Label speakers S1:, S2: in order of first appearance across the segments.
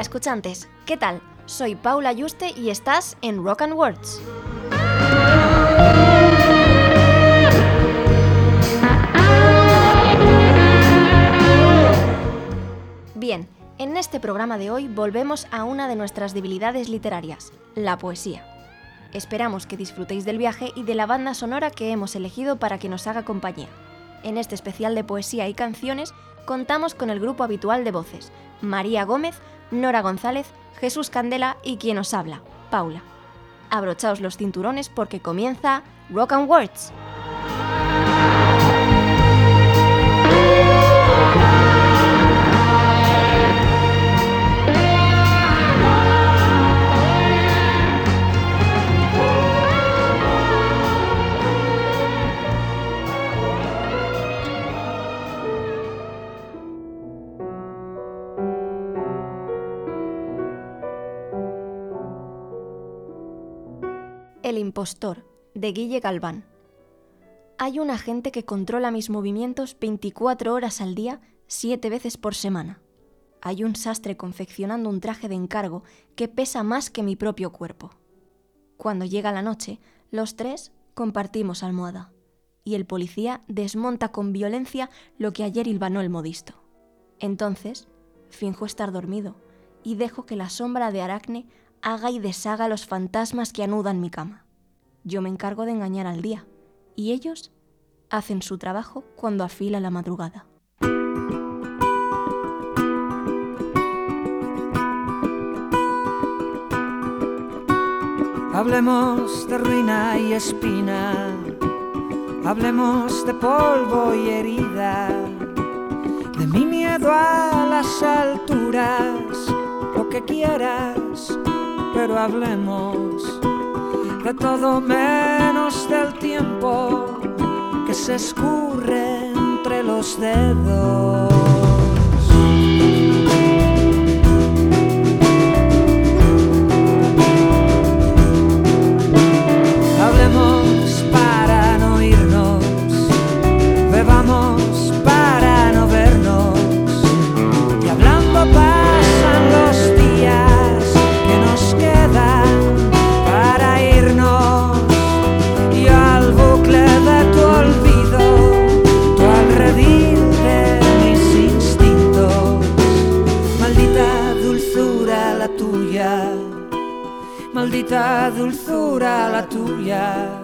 S1: Escuchantes, ¿qué tal? Soy Paula Yuste y estás en Rock and Words. Bien, en este programa de hoy volvemos a una de nuestras debilidades literarias, la poesía. Esperamos que disfrutéis del viaje y de la banda sonora que hemos elegido para que nos haga compañía. En este especial de poesía y canciones contamos con el grupo habitual de voces, María Gómez, Nora González, Jesús Candela y quien os habla, Paula. Abrochaos los cinturones porque comienza Rock and Words. Impostor, de Guille Galván. Hay un agente que controla mis movimientos 24 horas al día, 7 veces por semana. Hay un sastre confeccionando un traje de encargo que pesa más que mi propio cuerpo. Cuando llega la noche, los tres compartimos almohada, y el policía desmonta con violencia lo que ayer hilvanó el modisto. Entonces, finjo estar dormido y dejo que la sombra de Aracne haga y deshaga los fantasmas que anudan mi cama. Yo me encargo de engañar al día, y ellos hacen su trabajo cuando afila la madrugada.
S2: Hablemos de ruina y espina, hablemos de polvo y herida, de mi miedo a las alturas, lo que quieras, pero hablemos de todo menos del tiempo que se escurre entre los dedos. Maldita dulzura la tuya,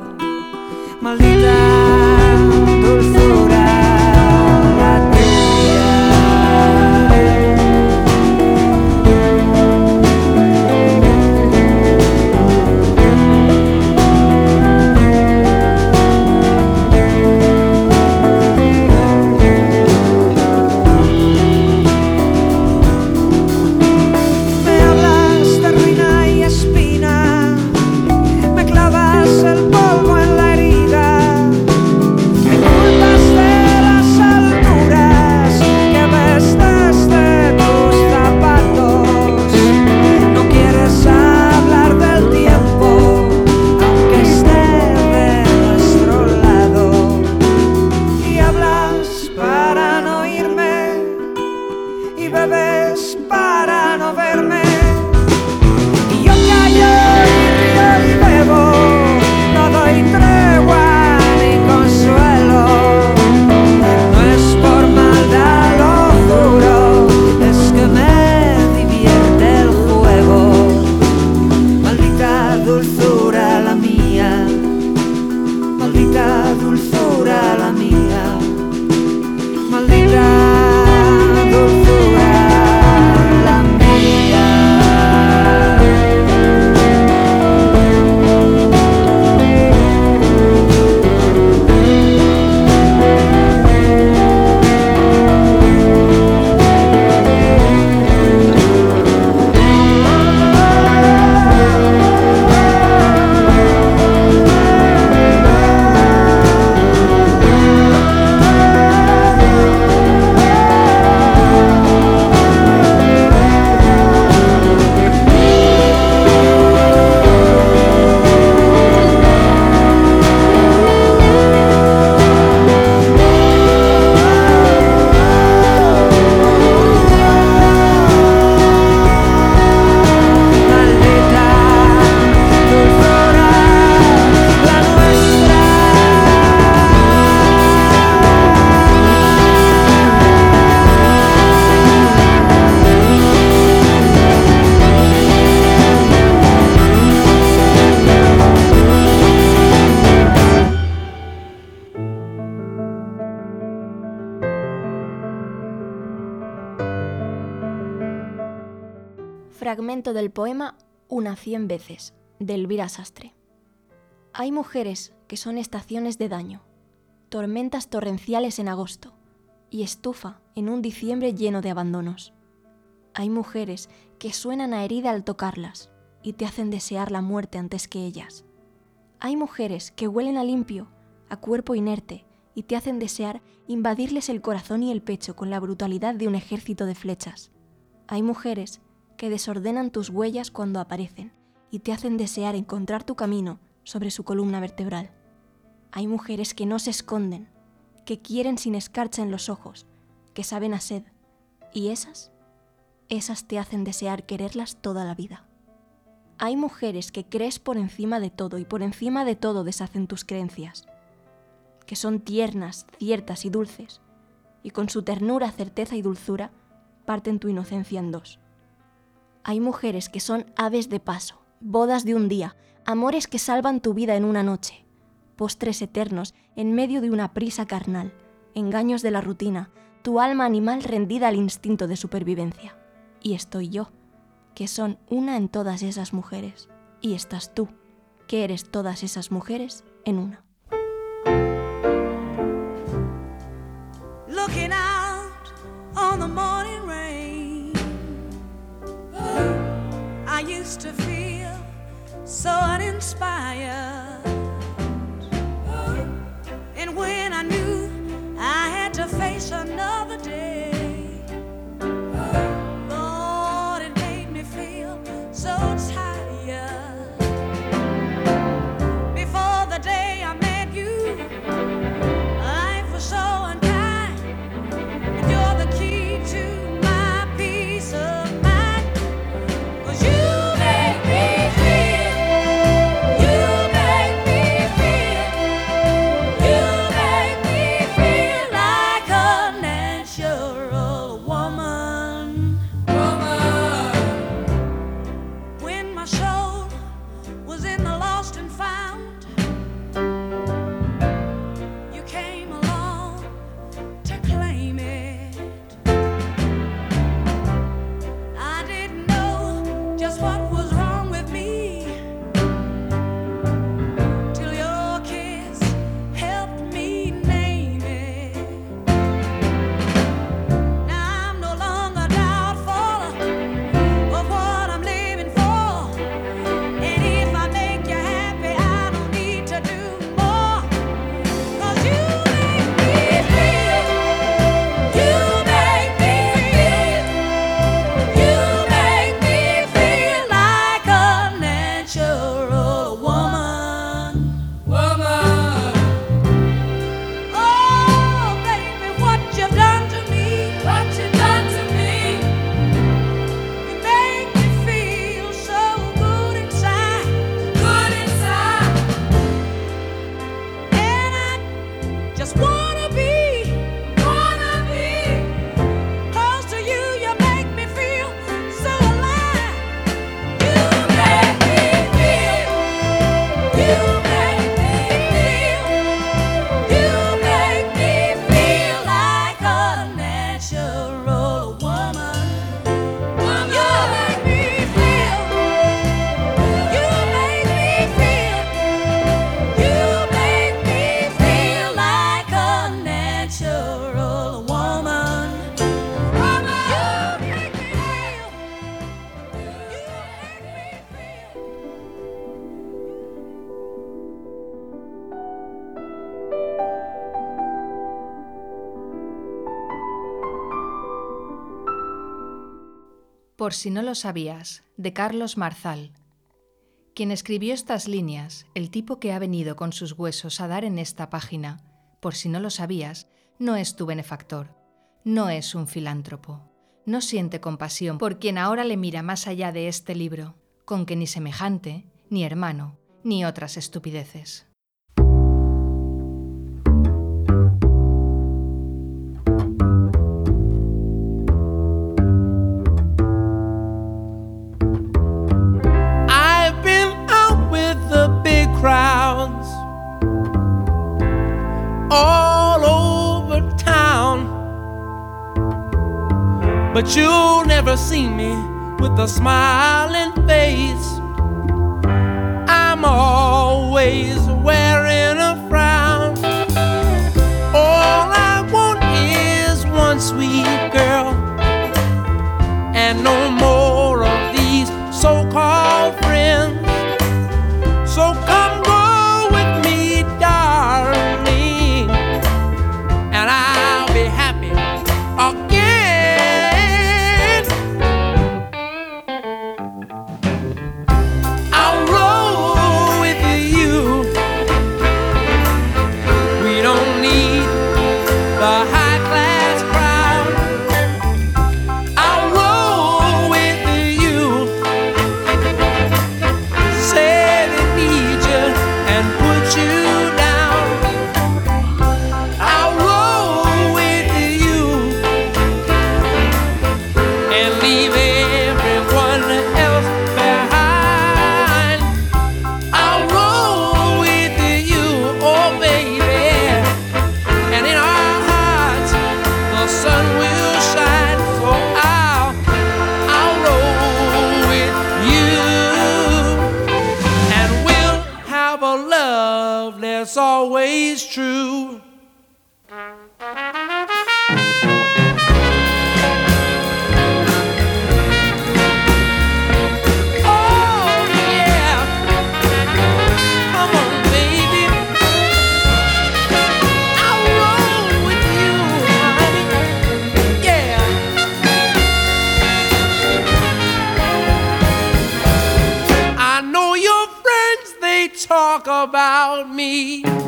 S2: del
S1: poema Una cien veces, de Elvira Sastre. Hay mujeres que son estaciones de daño, tormentas torrenciales en agosto y estufa en un diciembre lleno de abandonos. Hay mujeres que suenan a herida al tocarlas y te hacen desear la muerte antes que ellas. Hay mujeres que huelen a limpio, a cuerpo inerte, y te hacen desear invadirles el corazón y el pecho con la brutalidad de un ejército de flechas. Hay mujeres que desordenan tus huellas cuando aparecen y te hacen desear encontrar tu camino sobre su columna vertebral. Hay mujeres que no se esconden, que quieren sin escarcha en los ojos, que saben a sed, y esas, esas te hacen desear quererlas toda la vida. Hay mujeres que crees por encima de todo y por encima de todo deshacen tus creencias, que son tiernas, ciertas y dulces, y con su ternura, certeza y dulzura parten tu inocencia en dos. Hay mujeres que son aves de paso, bodas de un día, amores que salvan tu vida en una noche, postres eternos en medio de una prisa carnal, engaños de la rutina, tu alma animal rendida al instinto de supervivencia. Y estoy yo, que son una en todas esas mujeres, y estás tú, que eres todas esas mujeres en una.
S3: looking out on the morning. Used to feel so uninspired. And when I knew I had to face another day, Lord, it made me feel so
S4: Por si no lo sabías, de Carlos Marzal. Quien escribió estas líneas, el tipo que ha venido con sus huesos a dar en esta página, por si no lo sabías, no es tu benefactor, no es un filántropo, no siente compasión por quien ahora le mira más allá de este libro, con que ni semejante, ni hermano, ni otras estupideces.
S5: crowds all over town. But you'll never see me with a smiling face. I'm always a love that's always true. me.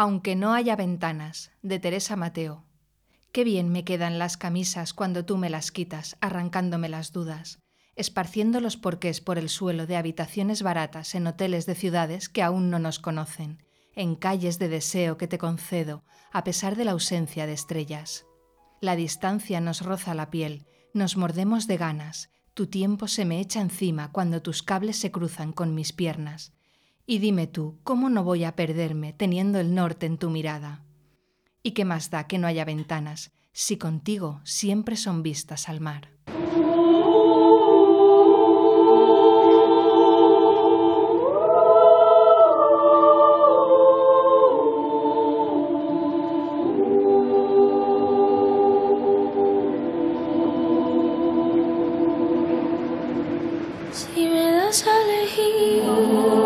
S4: Aunque no haya ventanas, de Teresa Mateo. Qué bien me quedan las camisas cuando tú me las quitas, arrancándome las dudas, esparciendo los porqués por el suelo de habitaciones baratas en hoteles de ciudades que aún no nos conocen, en calles de deseo que te concedo, a pesar de la ausencia de estrellas. La distancia nos roza la piel, nos mordemos de ganas, tu tiempo se me echa encima cuando tus cables se cruzan con mis piernas, y dime tú, ¿cómo no voy a perderme teniendo el norte en tu mirada? ¿Y qué más da que no haya ventanas, si contigo siempre son vistas al mar?
S6: Si me das a.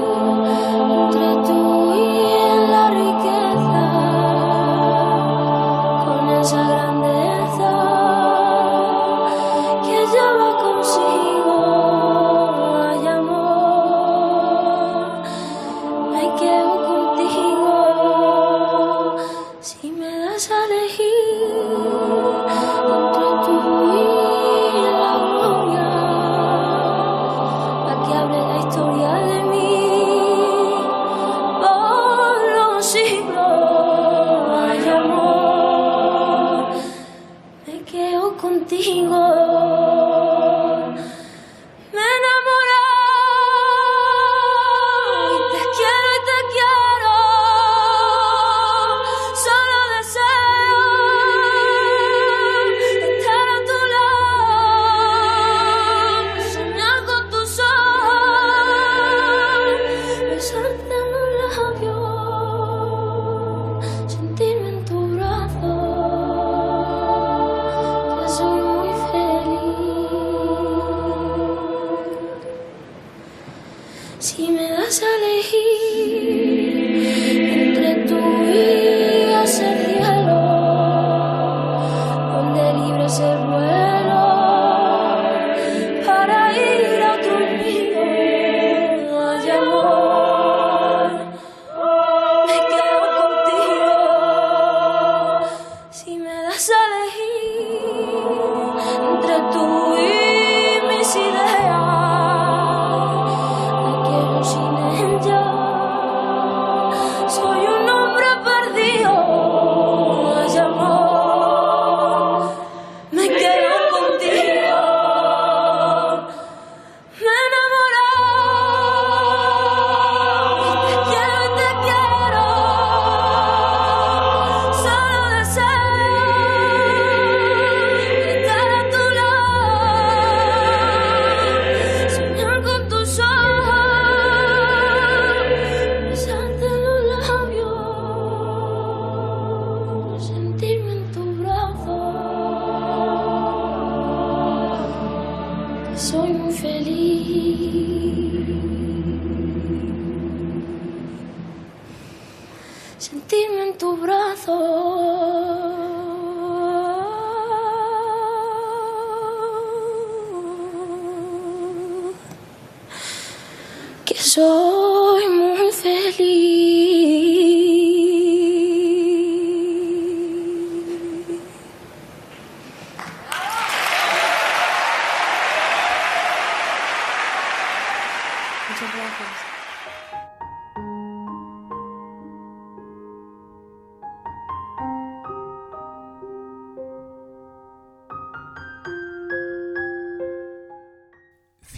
S6: Que soy muy feliz.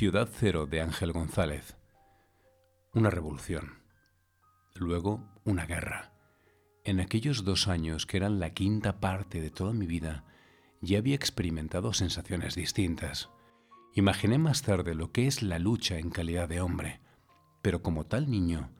S7: Ciudad Cero de Ángel González. Una revolución. Luego una guerra. En aquellos dos años que eran la quinta parte de toda mi vida, ya había experimentado sensaciones distintas. Imaginé más tarde lo que es la lucha en calidad de hombre, pero como tal niño,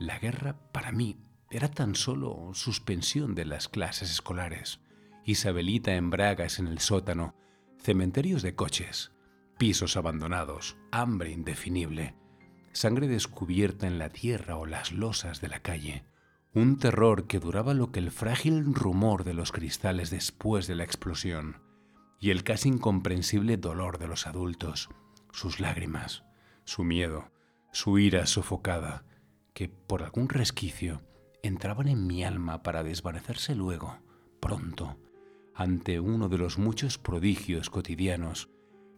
S7: la guerra para mí era tan solo suspensión de las clases escolares, Isabelita en bragas en el sótano, cementerios de coches, pisos abandonados, hambre indefinible, sangre descubierta en la tierra o las losas de la calle, un terror que duraba lo que el frágil rumor de los cristales después de la explosión, y el casi incomprensible dolor de los adultos, sus lágrimas, su miedo, su ira sofocada, que por algún resquicio entraban en mi alma para desvanecerse luego, pronto, ante uno de los muchos prodigios cotidianos,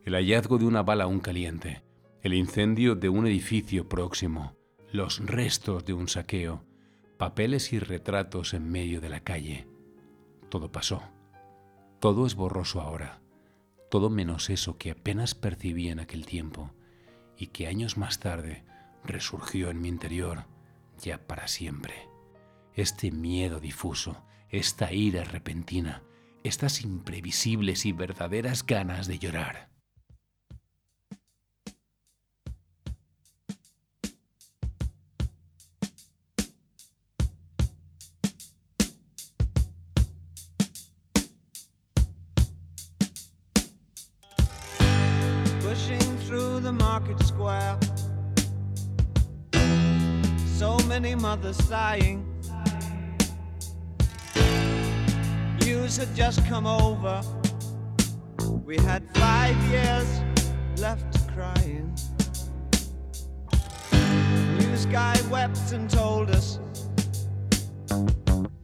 S7: el hallazgo de una bala aún caliente, el incendio de un edificio próximo, los restos de un saqueo, papeles y retratos en medio de la calle. Todo pasó. Todo es borroso ahora. Todo menos eso que apenas percibí en aquel tiempo y que años más tarde resurgió en mi interior ya para siempre. Este miedo difuso, esta ira repentina, estas imprevisibles y verdaderas ganas de llorar.
S8: The market square. So many mothers sighing. News had just come over. We had five years left crying. News guy wept and told us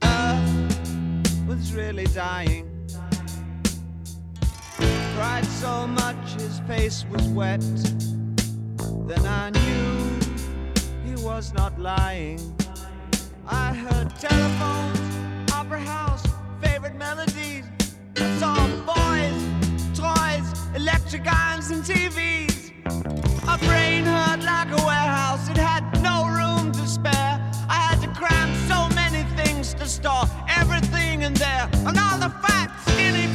S8: Earth was really dying cried so much his face was wet. Then I knew he was not lying. I heard telephones, opera house, favorite melodies. I saw boys, toys, electric irons, and TVs. My brain hurt like a warehouse, it had no room to spare. I had to cram so many things to store everything in there, and all the fat, skinny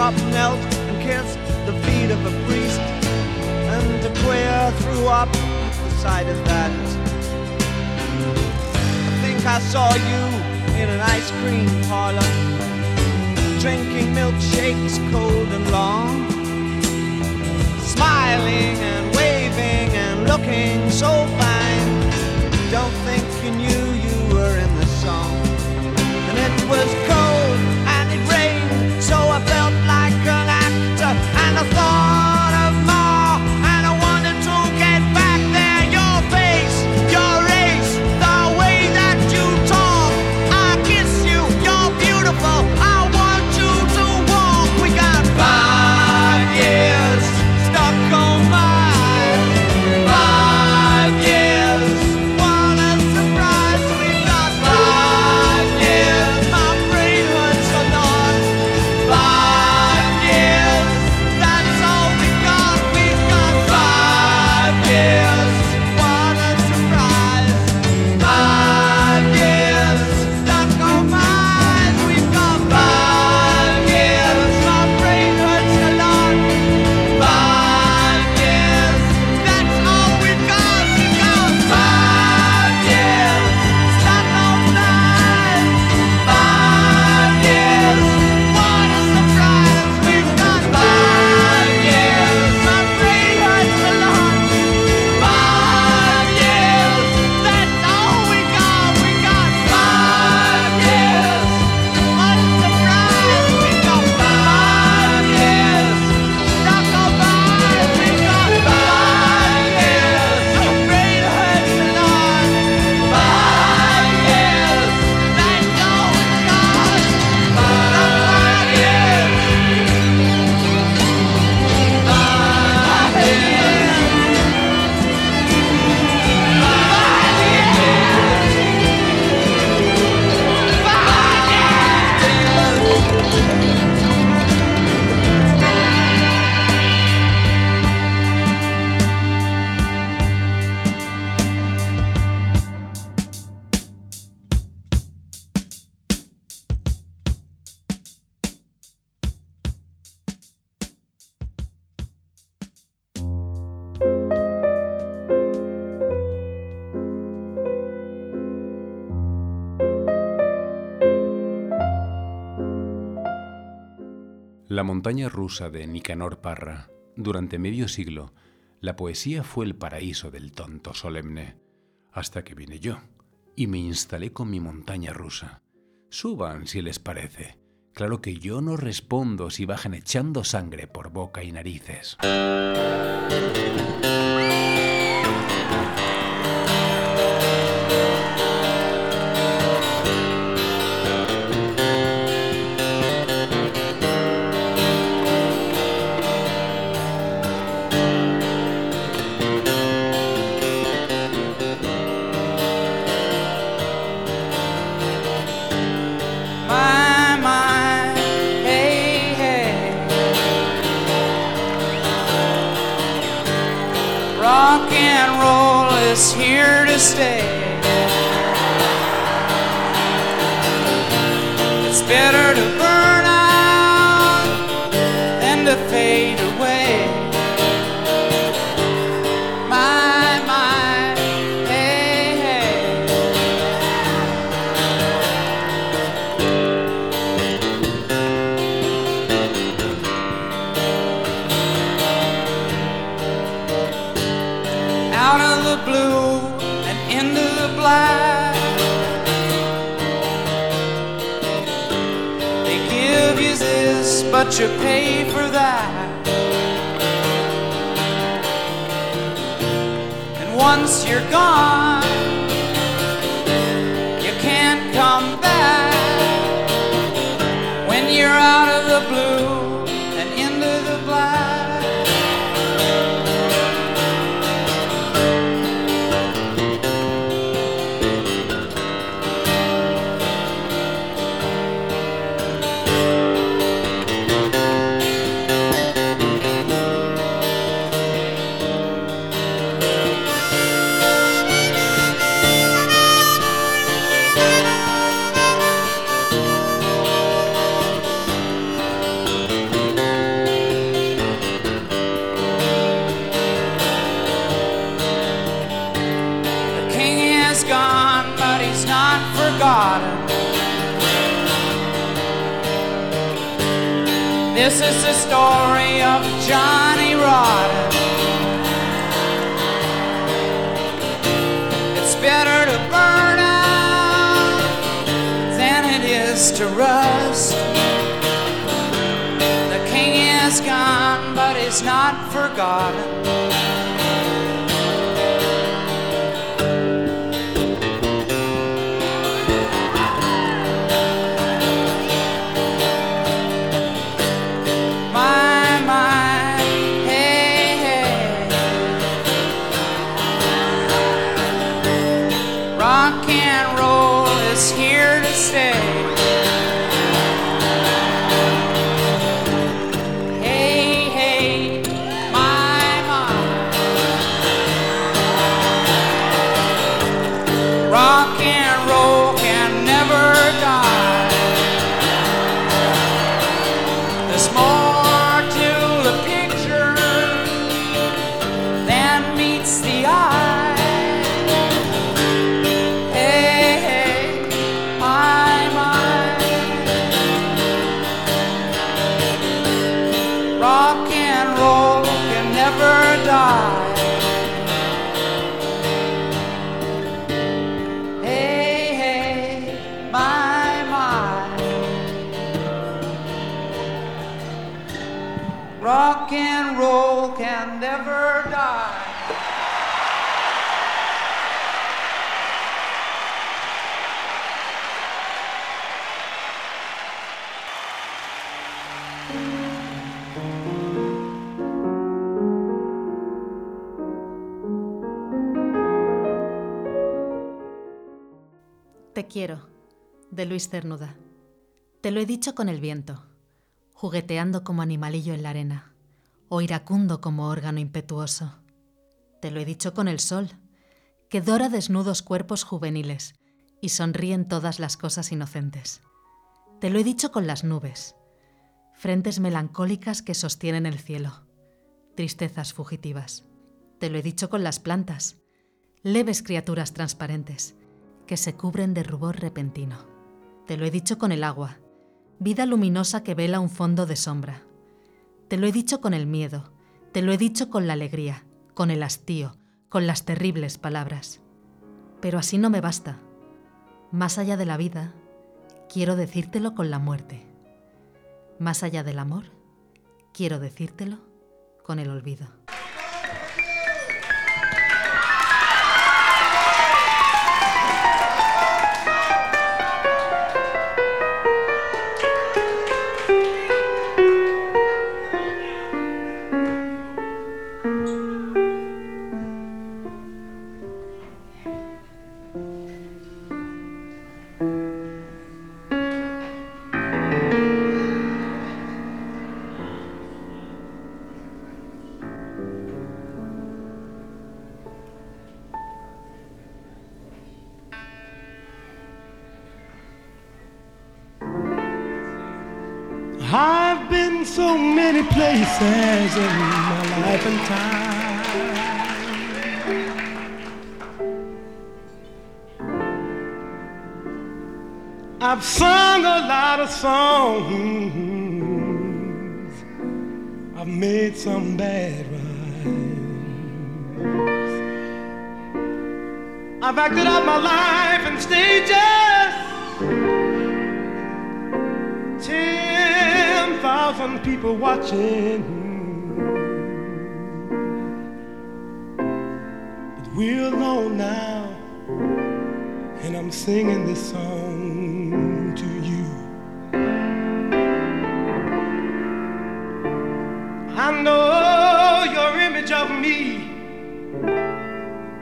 S8: cop knelt and kissed the feet of a priest, and a queer threw up the sight of that. I think I saw you in an ice cream parlor, drinking milkshakes cold and long, smiling and waving and looking so fine. Don't think you knew you were in the song, and it was. cold.
S7: montaña rusa de Nicanor Parra, durante medio siglo, la poesía fue el paraíso del tonto solemne, hasta que vine yo y me instalé con mi montaña rusa. Suban si les parece. Claro que yo no respondo si bajan echando sangre por boca y narices.
S5: once you're gone.
S9: Story of Johnny Rotten. It's better to burn out than it is to rust. The king is gone, but he's not forgotten.
S10: Te quiero, de Luis Cernuda. Te lo he dicho con el viento, jugueteando como animalillo en la arena, o iracundo como órgano impetuoso. Te lo he dicho con el sol, que dora desnudos cuerpos juveniles y sonríen todas las cosas inocentes. Te lo he dicho con las nubes, frentes melancólicas que sostienen el cielo, tristezas fugitivas. Te lo he dicho con las plantas, leves criaturas transparentes que se cubren de rubor repentino. Te lo he dicho con el agua, vida luminosa que vela un fondo de sombra. Te lo he dicho con el miedo, te lo he dicho con la alegría, con el hastío, con las terribles palabras. Pero así no me basta. Más allá de la vida, quiero decírtelo con la muerte. Más allá del amor, quiero decírtelo con el olvido.
S11: So many places in my life and time. I've sung a lot of songs. I've made some bad rhymes. I've acted out my life in stages. Thousand people watching. But we're alone now, and I'm singing this song to you. I know your image of me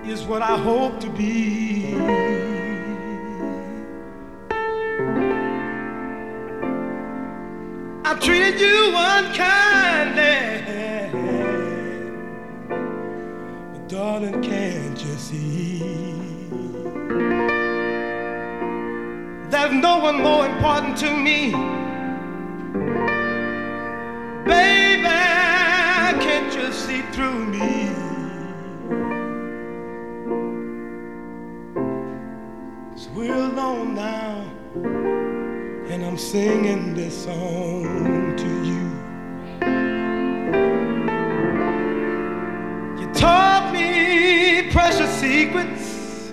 S11: is what I hope to be. Treated you unkindly. But darling, can't you see? There's no one more important to me. Singing this song to you. You taught me precious secrets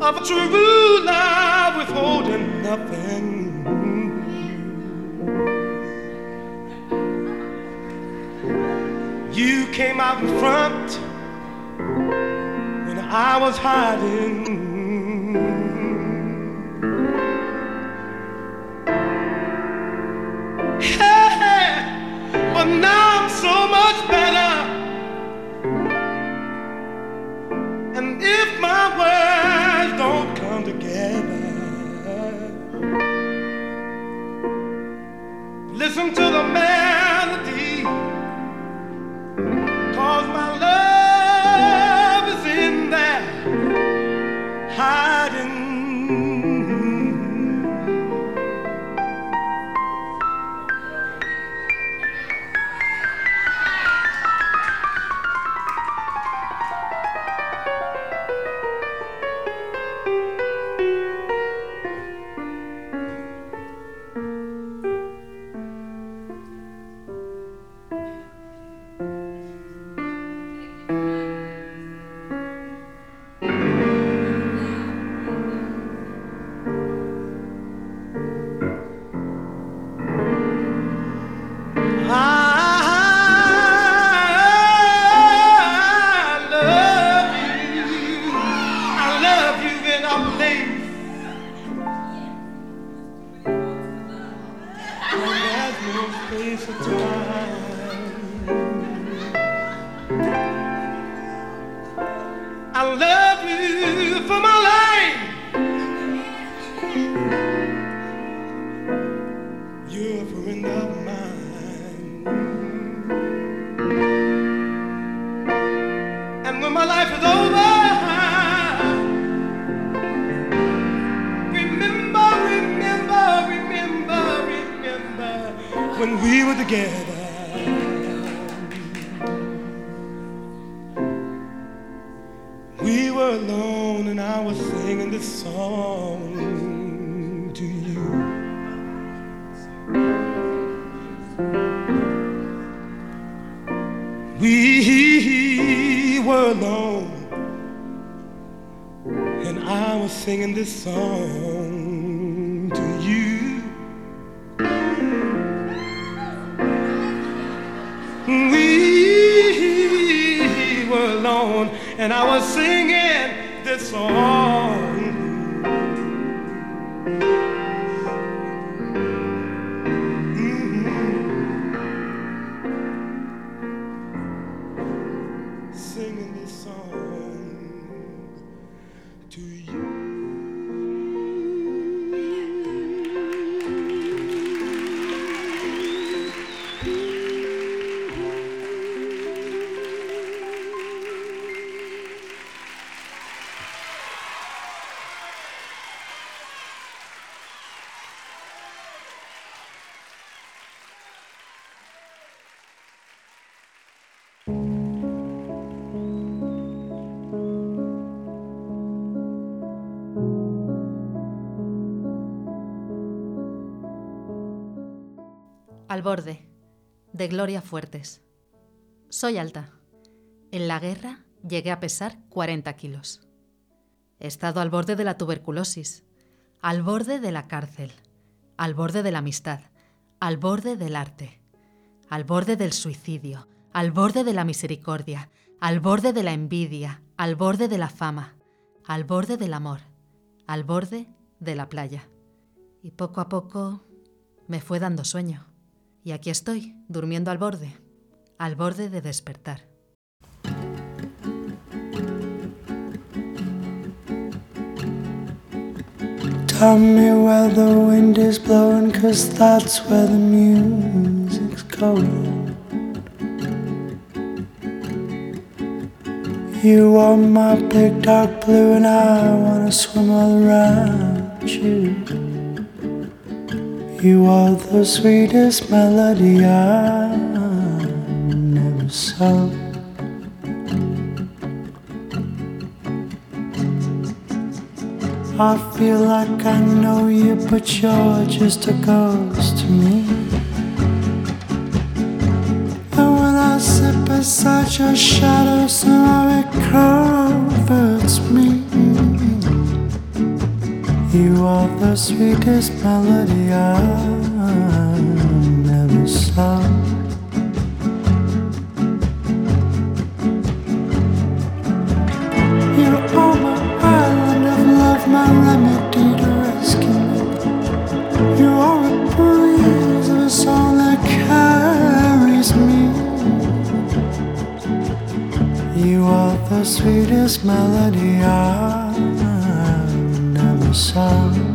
S11: of a true love, withholding nothing. You came out in front when I was hiding. But now I'm so much better. And if my words don't come together, listen to the melody. Were alone and I was singing this song to you. We were alone, and I was singing this song and I was singing this song.
S10: Al borde, de Gloria Fuertes. Soy alta. En la guerra llegué a pesar 40 kilos. He estado al borde de la tuberculosis, al borde de la cárcel, al borde de la amistad, al borde del arte, al borde del suicidio, al borde de la misericordia, al borde de la envidia, al borde de la fama, al borde del amor, al borde de la playa. Y poco a poco me fue dando sueño. Y aquí estoy, durmiendo al borde, al borde de despertar.
S11: Tell me where the wind is blowing, cause that's where the music's going. You are my big dark blue, and I wanna swim all around you. You are the sweetest melody I never saw.
S12: I feel like I know you, but you're just a ghost to me. And when I sit beside your shadow, somehow it comforts me. You are the sweetest melody I never sung. You are my island of love, my remedy to rescue. You are a breeze a song that carries me. You are the sweetest melody I've never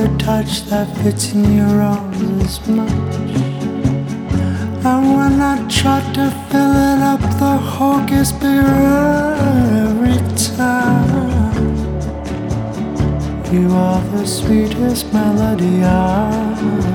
S12: your touch that fits in your arms as much. And when I try to fill it up, the hole gets bigger every time. You are the sweetest melody I've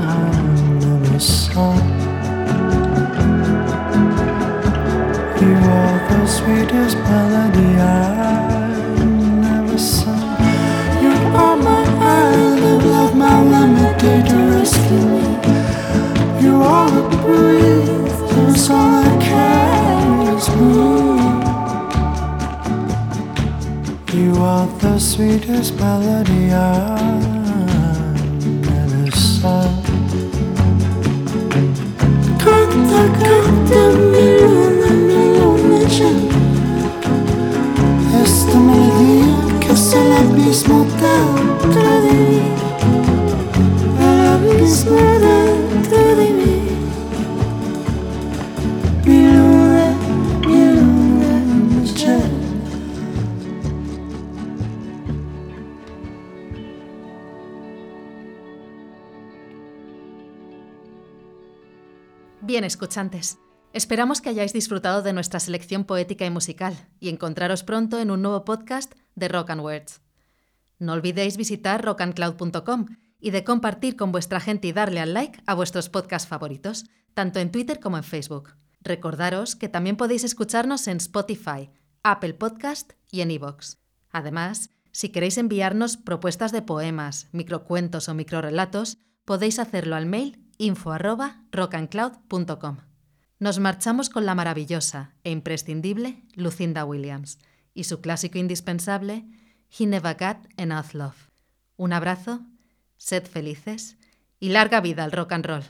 S10: escuchantes, esperamos que hayáis disfrutado de nuestra selección poética y musical y encontraros pronto en un nuevo podcast de Rock and Words. No olvidéis visitar rockandcloud.com y de compartir con vuestra gente y darle al like a vuestros podcasts favoritos, tanto en Twitter como en Facebook. Recordaros que también podéis escucharnos en Spotify, Apple Podcast y en iVoox. Además, si queréis enviarnos propuestas de poemas, microcuentos o microrelatos, podéis hacerlo al mail info rockandcloud.com. Nos marchamos con la maravillosa e imprescindible Lucinda Williams y su clásico indispensable He Never Got Love. Un abrazo, sed felices y larga vida al rock and roll.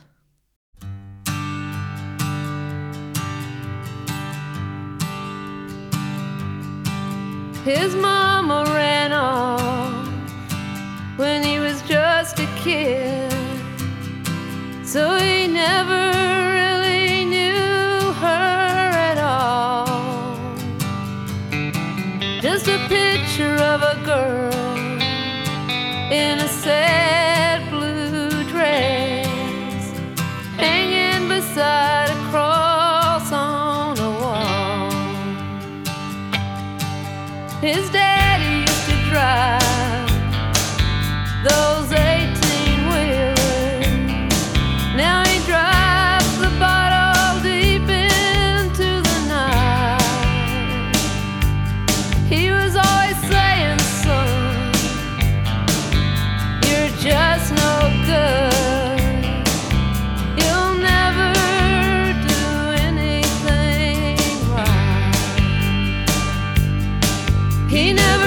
S13: His mama ran when he was just a kid. So he never He never